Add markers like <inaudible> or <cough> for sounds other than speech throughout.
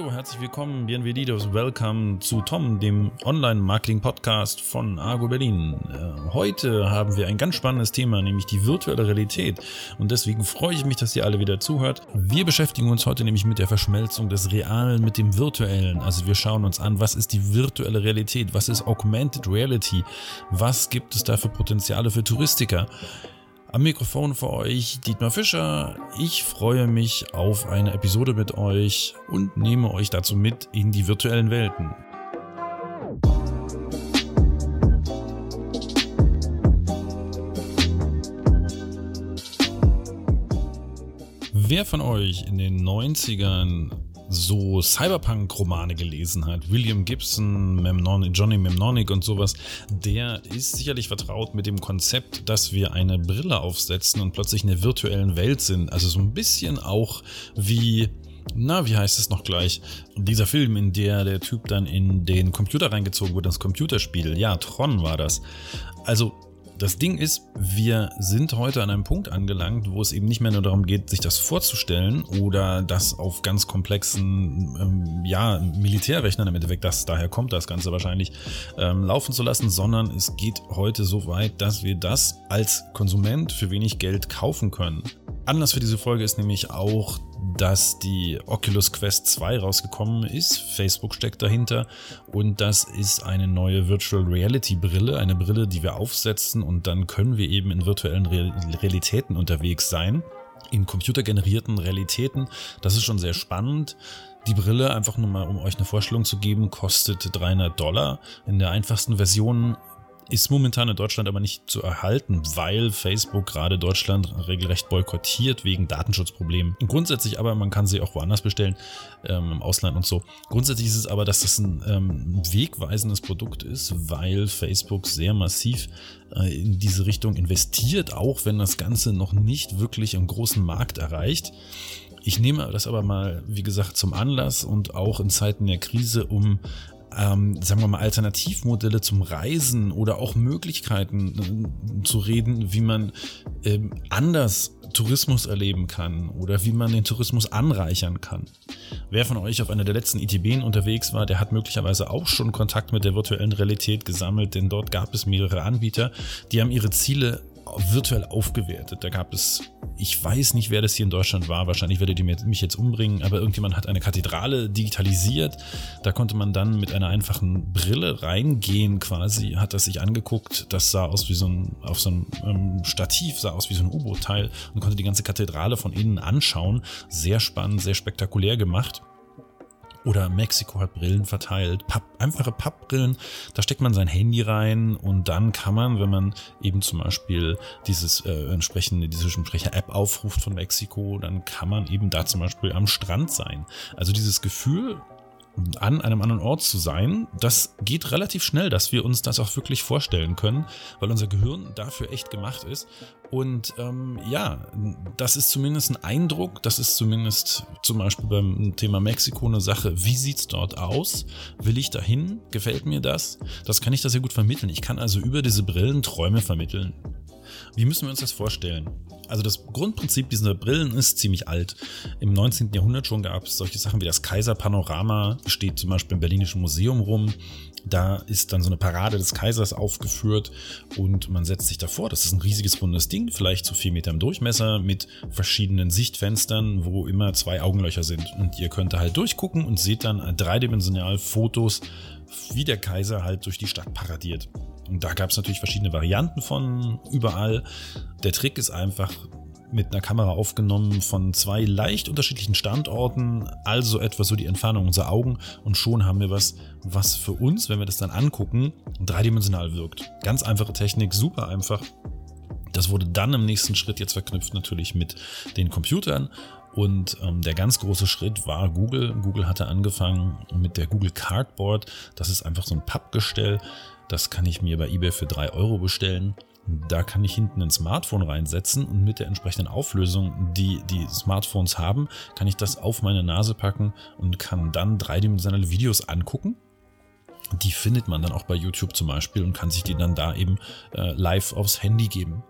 Hallo, herzlich willkommen, bienvenidos, welcome zu Tom, dem Online-Marketing-Podcast von Argo Berlin. Äh, heute haben wir ein ganz spannendes Thema, nämlich die virtuelle Realität. Und deswegen freue ich mich, dass ihr alle wieder zuhört. Wir beschäftigen uns heute nämlich mit der Verschmelzung des Realen mit dem Virtuellen. Also wir schauen uns an, was ist die virtuelle Realität, was ist Augmented Reality, was gibt es da für Potenziale für Touristiker. Am Mikrofon für euch Dietmar Fischer. Ich freue mich auf eine Episode mit euch und nehme euch dazu mit in die virtuellen Welten. Wer von euch in den 90ern so Cyberpunk-Romane gelesen hat, William Gibson, Memnon Johnny Memnonic und sowas, der ist sicherlich vertraut mit dem Konzept, dass wir eine Brille aufsetzen und plötzlich in der virtuellen Welt sind. Also so ein bisschen auch wie na, wie heißt es noch gleich? Dieser Film, in der der Typ dann in den Computer reingezogen wurde, das Computerspiel. Ja, Tron war das. Also das Ding ist, wir sind heute an einem Punkt angelangt, wo es eben nicht mehr nur darum geht, sich das vorzustellen oder das auf ganz komplexen ähm, ja, Militärrechnern im Endeffekt, das, daher kommt das Ganze wahrscheinlich, ähm, laufen zu lassen, sondern es geht heute so weit, dass wir das als Konsument für wenig Geld kaufen können. Anlass für diese Folge ist nämlich auch, dass die Oculus Quest 2 rausgekommen ist. Facebook steckt dahinter und das ist eine neue Virtual Reality Brille, eine Brille, die wir aufsetzen und dann können wir eben in virtuellen Realitäten unterwegs sein. In computergenerierten Realitäten. Das ist schon sehr spannend. Die Brille, einfach nur mal um euch eine Vorstellung zu geben, kostet 300 Dollar. In der einfachsten Version ist momentan in Deutschland aber nicht zu erhalten, weil Facebook gerade Deutschland regelrecht boykottiert wegen Datenschutzproblemen. Grundsätzlich aber, man kann sie auch woanders bestellen, ähm, im Ausland und so. Grundsätzlich ist es aber, dass das ein ähm, wegweisendes Produkt ist, weil Facebook sehr massiv äh, in diese Richtung investiert, auch wenn das Ganze noch nicht wirklich im großen Markt erreicht. Ich nehme das aber mal, wie gesagt, zum Anlass und auch in Zeiten der Krise, um ähm, sagen wir mal, Alternativmodelle zum Reisen oder auch Möglichkeiten äh, zu reden, wie man ähm, anders Tourismus erleben kann oder wie man den Tourismus anreichern kann. Wer von euch auf einer der letzten ITB unterwegs war, der hat möglicherweise auch schon Kontakt mit der virtuellen Realität gesammelt, denn dort gab es mehrere Anbieter, die haben ihre Ziele virtuell aufgewertet. Da gab es, ich weiß nicht, wer das hier in Deutschland war, wahrscheinlich werdet ihr mich jetzt umbringen, aber irgendjemand hat eine Kathedrale digitalisiert. Da konnte man dann mit einer einfachen Brille reingehen quasi, hat das sich angeguckt. Das sah aus wie so ein, auf so einem ähm, Stativ, sah aus wie so ein U-Boot-Teil und konnte die ganze Kathedrale von innen anschauen. Sehr spannend, sehr spektakulär gemacht. Oder Mexiko hat Brillen verteilt, Papp, einfache Pappbrillen, da steckt man sein Handy rein und dann kann man, wenn man eben zum Beispiel dieses äh, entsprechende, diese entsprechende App aufruft von Mexiko, dann kann man eben da zum Beispiel am Strand sein. Also dieses Gefühl, an einem anderen Ort zu sein, das geht relativ schnell, dass wir uns das auch wirklich vorstellen können, weil unser Gehirn dafür echt gemacht ist. Und ähm, ja, das ist zumindest ein Eindruck, das ist zumindest zum Beispiel beim Thema Mexiko eine Sache. Wie sieht's dort aus? Will ich dahin? Gefällt mir das? Das kann ich da sehr gut vermitteln. Ich kann also über diese Brillen Träume vermitteln. Wie müssen wir uns das vorstellen? Also das Grundprinzip dieser Brillen ist ziemlich alt. Im 19. Jahrhundert schon gab es solche Sachen wie das Kaiserpanorama, steht zum Beispiel im Berlinischen Museum rum. Da ist dann so eine Parade des Kaisers aufgeführt und man setzt sich davor. Das ist ein riesiges rundes Ding, vielleicht so vier Meter im Durchmesser mit verschiedenen Sichtfenstern, wo immer zwei Augenlöcher sind. Und ihr könnt da halt durchgucken und seht dann dreidimensional Fotos, wie der Kaiser halt durch die Stadt paradiert. Und da gab es natürlich verschiedene Varianten von überall. Der Trick ist einfach mit einer Kamera aufgenommen von zwei leicht unterschiedlichen Standorten, also etwa so die Entfernung unserer Augen und schon haben wir was, was für uns, wenn wir das dann angucken, dreidimensional wirkt. Ganz einfache Technik, super einfach. Das wurde dann im nächsten Schritt jetzt verknüpft natürlich mit den Computern und ähm, der ganz große Schritt war Google. Google hatte angefangen mit der Google Cardboard. Das ist einfach so ein Pappgestell, das kann ich mir bei eBay für 3 Euro bestellen. Da kann ich hinten ein Smartphone reinsetzen und mit der entsprechenden Auflösung, die die Smartphones haben, kann ich das auf meine Nase packen und kann dann dreidimensionale Videos angucken. Die findet man dann auch bei YouTube zum Beispiel und kann sich die dann da eben äh, live aufs Handy geben.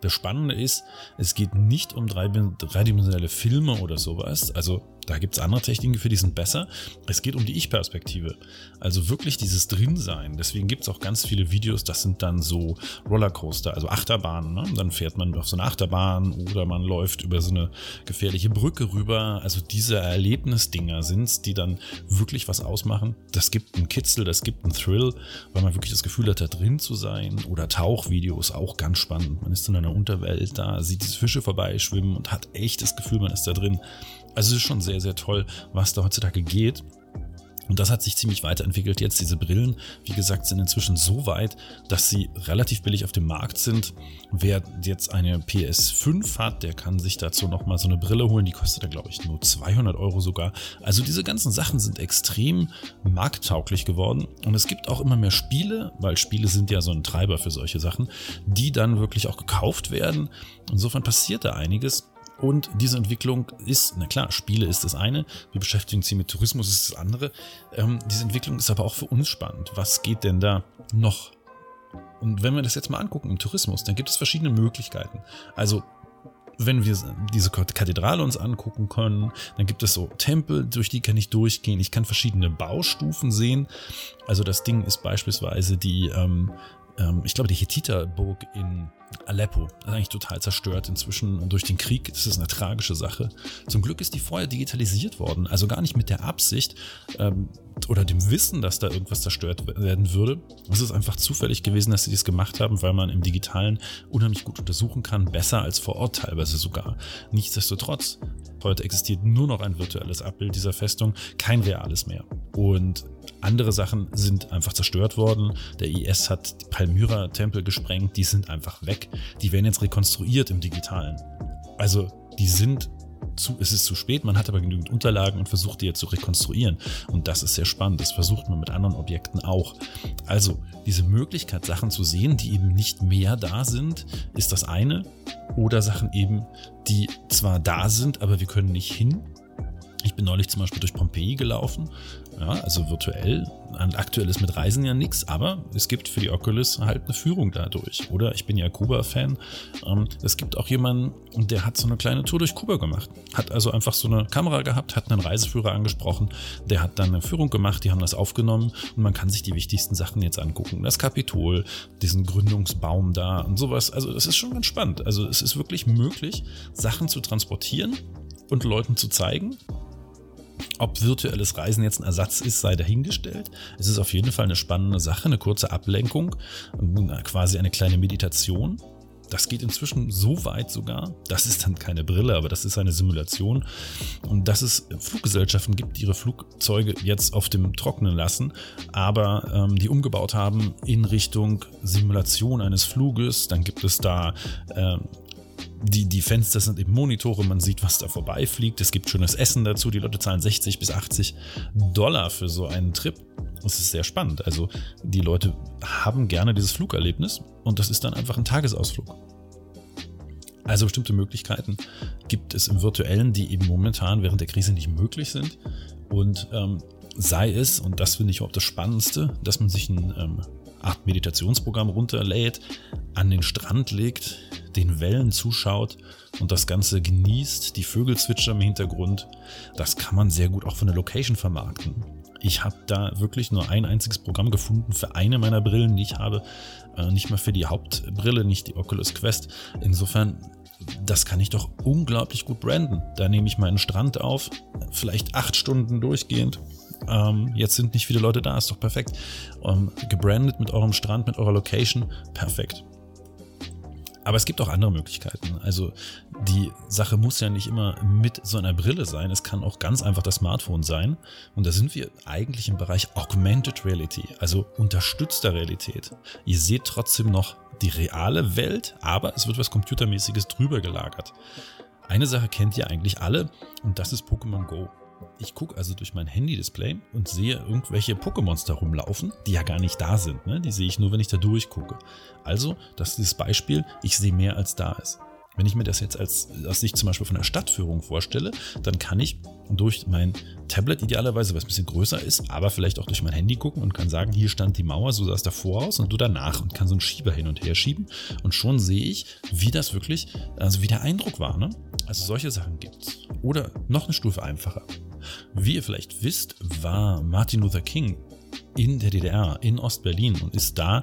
Das Spannende ist, es geht nicht um dreidimensionale Filme oder sowas. Also Da gibt es andere Techniken für, die sind besser. Es geht um die Ich-Perspektive. Also wirklich dieses Drinsein. Deswegen gibt es auch ganz viele Videos, das sind dann so Rollercoaster, also Achterbahnen. Ne? Dann fährt man auf so eine Achterbahn oder man läuft über so eine gefährliche Brücke rüber. Also diese Erlebnisdinger sind es, die dann wirklich was ausmachen. Das gibt einen Kitzel, das gibt einen Thrill, weil man wirklich das Gefühl hat, da drin zu sein. Oder Tauchvideos, auch ganz spannend. Man ist in einer Unterwelt da, sieht diese Fische vorbeischwimmen und hat echt das Gefühl, man ist da drin. Also es ist schon sehr, sehr toll, was da heutzutage geht. Und das hat sich ziemlich weiterentwickelt jetzt. Diese Brillen, wie gesagt, sind inzwischen so weit, dass sie relativ billig auf dem Markt sind. Wer jetzt eine PS5 hat, der kann sich dazu nochmal so eine Brille holen. Die kostet da, glaube ich, nur 200 Euro sogar. Also diese ganzen Sachen sind extrem markttauglich geworden. Und es gibt auch immer mehr Spiele, weil Spiele sind ja so ein Treiber für solche Sachen, die dann wirklich auch gekauft werden. Insofern passiert da einiges. Und diese Entwicklung ist, na klar, Spiele ist das eine, wir beschäftigen uns hier mit Tourismus ist das andere. Ähm, diese Entwicklung ist aber auch für uns spannend. Was geht denn da noch? Und wenn wir das jetzt mal angucken im Tourismus, dann gibt es verschiedene Möglichkeiten. Also wenn wir diese Kathedrale uns angucken können, dann gibt es so Tempel, durch die kann ich durchgehen. Ich kann verschiedene Baustufen sehen. Also das Ding ist beispielsweise die, ähm, ähm, ich glaube, die Hethiterburg in Aleppo ist eigentlich total zerstört inzwischen durch den Krieg. Das ist eine tragische Sache. Zum Glück ist die vorher digitalisiert worden, also gar nicht mit der Absicht ähm, oder dem Wissen, dass da irgendwas zerstört werden würde. Es ist einfach zufällig gewesen, dass sie das gemacht haben, weil man im Digitalen unheimlich gut untersuchen kann, besser als vor Ort teilweise sogar. Nichtsdestotrotz, heute existiert nur noch ein virtuelles Abbild dieser Festung, kein reales mehr. Und andere Sachen sind einfach zerstört worden. Der IS hat die Palmyra-Tempel gesprengt, die sind einfach weg. Die werden jetzt rekonstruiert im Digitalen. Also die sind zu, es ist zu spät, man hat aber genügend Unterlagen und versucht die jetzt zu rekonstruieren. Und das ist sehr spannend. Das versucht man mit anderen Objekten auch. Also diese Möglichkeit, Sachen zu sehen, die eben nicht mehr da sind, ist das eine. Oder Sachen eben, die zwar da sind, aber wir können nicht hin. Ich bin neulich zum Beispiel durch Pompeji gelaufen ja, also virtuell. Aktuell ist mit Reisen ja nichts, aber es gibt für die Oculus halt eine Führung dadurch. Oder ich bin ja Kuba-Fan. Ähm, es gibt auch jemanden, der hat so eine kleine Tour durch Kuba gemacht. Hat also einfach so eine Kamera gehabt, hat einen Reiseführer angesprochen, der hat dann eine Führung gemacht, die haben das aufgenommen und man kann sich die wichtigsten Sachen jetzt angucken. Das Kapitol, diesen Gründungsbaum da und sowas. Also das ist schon ganz spannend. Also es ist wirklich möglich, Sachen zu transportieren und Leuten zu zeigen ob virtuelles Reisen jetzt ein Ersatz ist, sei dahingestellt. Es ist auf jeden Fall eine spannende Sache, eine kurze Ablenkung, quasi eine kleine Meditation. Das geht inzwischen so weit sogar, das ist dann keine Brille, aber das ist eine Simulation. Und dass es Fluggesellschaften gibt, die ihre Flugzeuge jetzt auf dem Trocknen lassen, aber ähm, die umgebaut haben in Richtung Simulation eines Fluges. Dann gibt es da ähm, die, die Fenster sind eben Monitore, man sieht, was da vorbeifliegt. Es gibt schönes Essen dazu. Die Leute zahlen 60 bis 80 Dollar für so einen Trip. Das ist sehr spannend. Also die Leute haben gerne dieses Flugerlebnis und das ist dann einfach ein Tagesausflug. Also bestimmte Möglichkeiten gibt es im virtuellen, die eben momentan während der Krise nicht möglich sind. Und ähm, sei es, und das finde ich auch das Spannendste, dass man sich ein ähm, Art Meditationsprogramm runterlädt, an den Strand legt, den Wellen zuschaut und das Ganze genießt, die Vögel zwitschern im Hintergrund. Das kann man sehr gut auch von der Location vermarkten. Ich habe da wirklich nur ein einziges Programm gefunden für eine meiner Brillen, die ich habe. Äh, nicht mal für die Hauptbrille, nicht die Oculus Quest. Insofern, das kann ich doch unglaublich gut branden. Da nehme ich meinen Strand auf, vielleicht acht Stunden durchgehend ähm, jetzt sind nicht viele Leute da, ist doch perfekt. Ähm, gebrandet mit eurem Strand, mit eurer Location, perfekt. Aber es gibt auch andere Möglichkeiten. Also die Sache muss ja nicht immer mit so einer Brille sein. Es kann auch ganz einfach das Smartphone sein. Und da sind wir eigentlich im Bereich Augmented Reality, also unterstützter Realität. Ihr seht trotzdem noch die reale Welt, aber es wird was Computermäßiges drüber gelagert. Eine Sache kennt ihr eigentlich alle und das ist Pokémon Go. Ich gucke also durch mein Handy-Display und sehe irgendwelche Pokémons da rumlaufen, die ja gar nicht da sind. Ne? Die sehe ich nur, wenn ich da durchgucke. Also, das ist das Beispiel, ich sehe mehr als da ist. Wenn ich mir das jetzt als, als ich zum Beispiel von der Stadtführung vorstelle, dann kann ich durch mein Tablet idealerweise, was ein bisschen größer ist, aber vielleicht auch durch mein Handy gucken und kann sagen, hier stand die Mauer, so sah es davor aus und du danach und kann so einen Schieber hin und her schieben und schon sehe ich, wie das wirklich, also wie der Eindruck war. Ne? Also solche Sachen gibt's. Oder noch eine Stufe einfacher. Wie ihr vielleicht wisst, war Martin Luther King in der DDR, in Ostberlin und ist da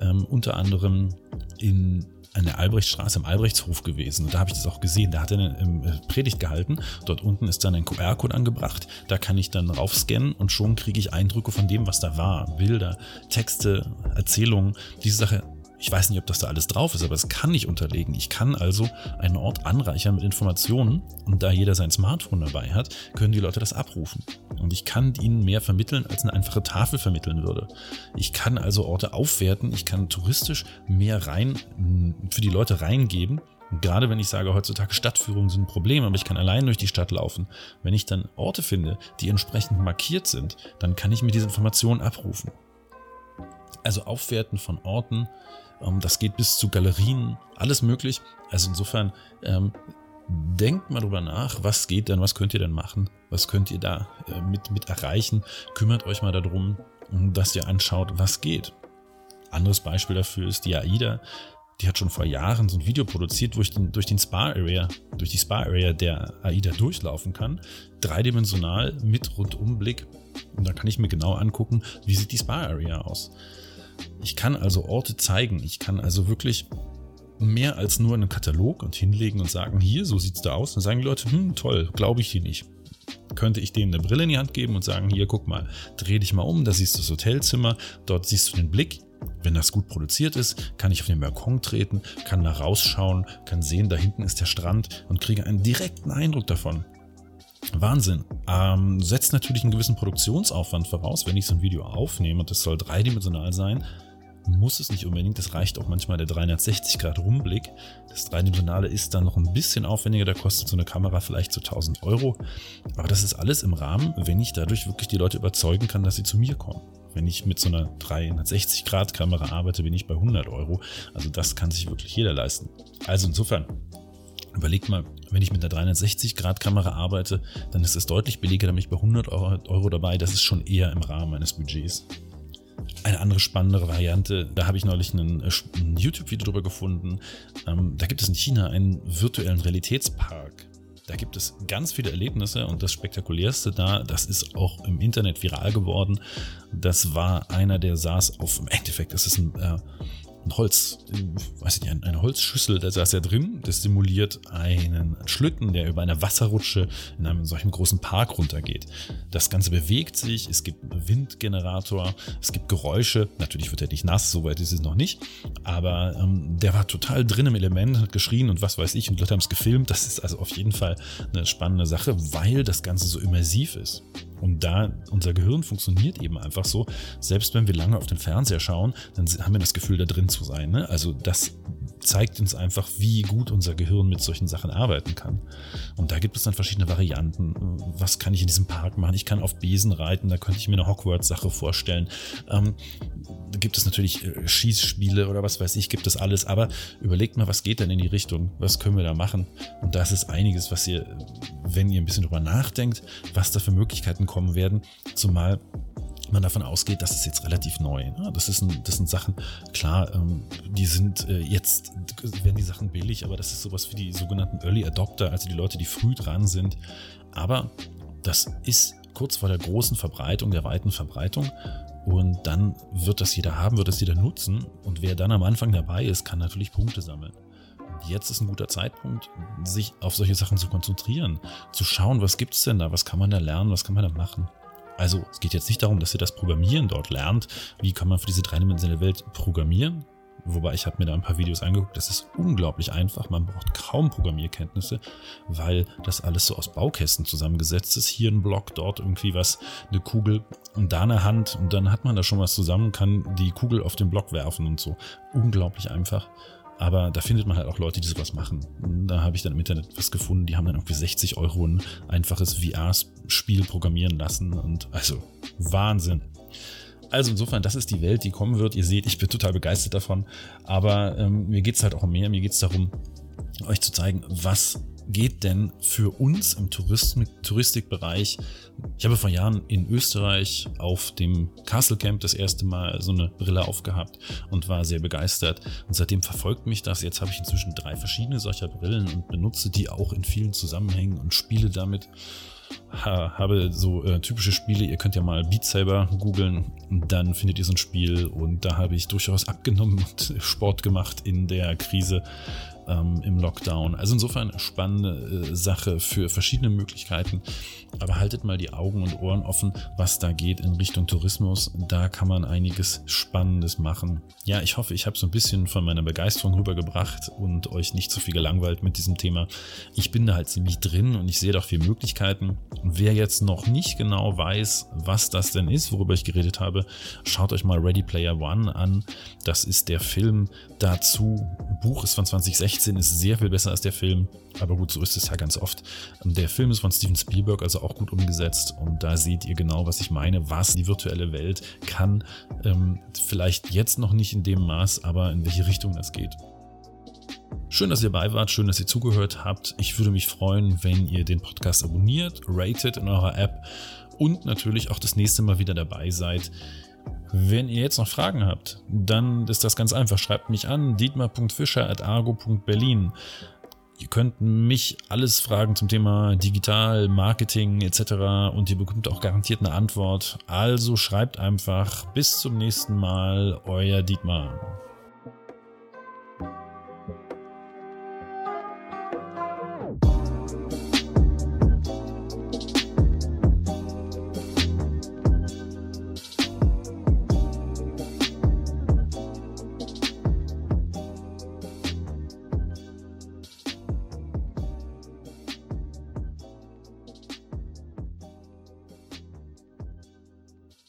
ähm, unter anderem in an der Albrechtstraße im Albrechtshof gewesen. Und da habe ich das auch gesehen. Da hat er eine ähm, Predigt gehalten. Dort unten ist dann ein QR-Code angebracht. Da kann ich dann raufscannen und schon kriege ich Eindrücke von dem, was da war. Bilder, Texte, Erzählungen. Diese Sache ich weiß nicht, ob das da alles drauf ist, aber es kann ich unterlegen. Ich kann also einen Ort anreichern mit Informationen und da jeder sein Smartphone dabei hat, können die Leute das abrufen. Und ich kann ihnen mehr vermitteln, als eine einfache Tafel vermitteln würde. Ich kann also Orte aufwerten, ich kann touristisch mehr rein für die Leute reingeben. gerade wenn ich sage, heutzutage Stadtführungen sind ein Problem, aber ich kann allein durch die Stadt laufen. Wenn ich dann Orte finde, die entsprechend markiert sind, dann kann ich mir diese Informationen abrufen. Also Aufwerten von Orten, ähm, das geht bis zu Galerien, alles möglich. Also insofern, ähm, denkt mal drüber nach, was geht denn, was könnt ihr denn machen, was könnt ihr da äh, mit, mit erreichen. Kümmert euch mal darum, dass ihr anschaut, was geht. Anderes Beispiel dafür ist die AIDA. Die hat schon vor Jahren so ein Video produziert, wo ich den, durch den Spa-Area, durch die Spa-Area der AIDA durchlaufen kann. Dreidimensional mit Rundumblick. Und da kann ich mir genau angucken, wie sieht die Spa-Area aus. Ich kann also Orte zeigen. Ich kann also wirklich mehr als nur einen Katalog und hinlegen und sagen, hier, so sieht's da aus. Dann sagen die Leute, hm, toll, glaube ich dir nicht. Könnte ich denen eine Brille in die Hand geben und sagen, hier, guck mal, dreh dich mal um, da siehst du das Hotelzimmer, dort siehst du den Blick. Wenn das gut produziert ist, kann ich auf den Balkon treten, kann da rausschauen, kann sehen, da hinten ist der Strand und kriege einen direkten Eindruck davon. Wahnsinn. Ähm, setzt natürlich einen gewissen Produktionsaufwand voraus, wenn ich so ein Video aufnehme und das soll dreidimensional sein. Muss es nicht unbedingt, das reicht auch manchmal der 360 Grad Rumblick. Das Dreidimensionale ist dann noch ein bisschen aufwendiger, da kostet so eine Kamera vielleicht so 1000 Euro. Aber das ist alles im Rahmen, wenn ich dadurch wirklich die Leute überzeugen kann, dass sie zu mir kommen. Wenn ich mit so einer 360 Grad Kamera arbeite, bin ich bei 100 Euro. Also das kann sich wirklich jeder leisten. Also insofern, Überlegt mal, wenn ich mit einer 360-Grad-Kamera arbeite, dann ist es deutlich billiger, dann bin ich bei 100 Euro dabei. Das ist schon eher im Rahmen meines Budgets. Eine andere spannendere Variante, da habe ich neulich äh, ein YouTube-Video drüber gefunden. Ähm, da gibt es in China einen virtuellen Realitätspark. Da gibt es ganz viele Erlebnisse und das Spektakulärste da, das ist auch im Internet viral geworden. Das war einer, der saß auf, im Endeffekt, das ist ein, äh, ein Holz, weiß ich nicht, eine Holzschüssel, da saß er drin. Das simuliert einen Schlitten, der über eine Wasserrutsche in einem solchen großen Park runtergeht. Das Ganze bewegt sich, es gibt einen Windgenerator, es gibt Geräusche. Natürlich wird er nicht nass, soweit ist es noch nicht. Aber ähm, der war total drin im Element, hat geschrien und was weiß ich und Leute haben es gefilmt. Das ist also auf jeden Fall eine spannende Sache, weil das Ganze so immersiv ist. Und da unser Gehirn funktioniert eben einfach so, selbst wenn wir lange auf den Fernseher schauen, dann haben wir das Gefühl, da drin zu sein. Ne? Also das zeigt uns einfach, wie gut unser Gehirn mit solchen Sachen arbeiten kann. Und da gibt es dann verschiedene Varianten. Was kann ich in diesem Park machen? Ich kann auf Besen reiten, da könnte ich mir eine Hogwarts-Sache vorstellen. Ähm, da gibt es natürlich äh, Schießspiele oder was weiß ich, gibt es alles. Aber überlegt mal, was geht denn in die Richtung? Was können wir da machen? Und das ist einiges, was ihr, wenn ihr ein bisschen drüber nachdenkt, was da für Möglichkeiten kommen werden, zumal man davon ausgeht, das ist jetzt relativ neu. Ne? Das, ist ein, das sind Sachen, klar, ähm, die sind äh, jetzt, werden die Sachen billig, aber das ist sowas wie die sogenannten Early Adopter, also die Leute, die früh dran sind. Aber das ist kurz vor der großen Verbreitung, der weiten Verbreitung. Und dann wird das jeder haben, wird das jeder nutzen. Und wer dann am Anfang dabei ist, kann natürlich Punkte sammeln. Jetzt ist ein guter Zeitpunkt, sich auf solche Sachen zu konzentrieren, zu schauen, was gibt es denn da, was kann man da lernen, was kann man da machen. Also es geht jetzt nicht darum, dass ihr das Programmieren dort lernt. Wie kann man für diese dreidimensionale Welt programmieren? Wobei ich habe mir da ein paar Videos angeguckt. Das ist unglaublich einfach. Man braucht kaum Programmierkenntnisse, weil das alles so aus Baukästen zusammengesetzt ist. Hier ein Block, dort irgendwie was, eine Kugel und da eine Hand. Und dann hat man da schon was zusammen, kann die Kugel auf den Block werfen und so. Unglaublich einfach. Aber da findet man halt auch Leute, die sowas machen. Da habe ich dann im Internet was gefunden, die haben dann irgendwie 60 Euro ein einfaches VR-Spiel programmieren lassen. Und also Wahnsinn. Also insofern, das ist die Welt, die kommen wird. Ihr seht, ich bin total begeistert davon. Aber ähm, mir geht es halt auch um mehr. Mir geht es darum, euch zu zeigen, was geht denn für uns im Touristik Touristikbereich? Ich habe vor Jahren in Österreich auf dem Castle Camp das erste Mal so eine Brille aufgehabt und war sehr begeistert. Und seitdem verfolgt mich das. Jetzt habe ich inzwischen drei verschiedene solcher Brillen und benutze die auch in vielen Zusammenhängen und spiele damit habe so äh, typische Spiele. Ihr könnt ja mal Beat Saber googeln, dann findet ihr so ein Spiel und da habe ich durchaus abgenommen und <laughs> Sport gemacht in der Krise ähm, im Lockdown. Also insofern spannende äh, Sache für verschiedene Möglichkeiten. Aber haltet mal die Augen und Ohren offen, was da geht in Richtung Tourismus. Da kann man einiges Spannendes machen. Ja, ich hoffe, ich habe so ein bisschen von meiner Begeisterung rübergebracht und euch nicht zu viel gelangweilt mit diesem Thema. Ich bin da halt ziemlich drin und ich sehe doch viele Möglichkeiten. Wer jetzt noch nicht genau weiß, was das denn ist, worüber ich geredet habe, schaut euch mal Ready Player One an. Das ist der Film dazu. Buch ist von 2016, ist sehr viel besser als der Film. Aber gut, so ist es ja ganz oft. Der Film ist von Steven Spielberg, also auch gut umgesetzt. Und da seht ihr genau, was ich meine, was die virtuelle Welt kann. Ähm, vielleicht jetzt noch nicht in dem Maß, aber in welche Richtung das geht. Schön, dass ihr dabei wart, schön, dass ihr zugehört habt. Ich würde mich freuen, wenn ihr den Podcast abonniert, ratet in eurer App und natürlich auch das nächste Mal wieder dabei seid. Wenn ihr jetzt noch Fragen habt, dann ist das ganz einfach. Schreibt mich an, dietmar.fischer.argo.berlin. Ihr könnt mich alles fragen zum Thema Digital, Marketing etc. und ihr bekommt auch garantiert eine Antwort. Also schreibt einfach. Bis zum nächsten Mal, euer Dietmar.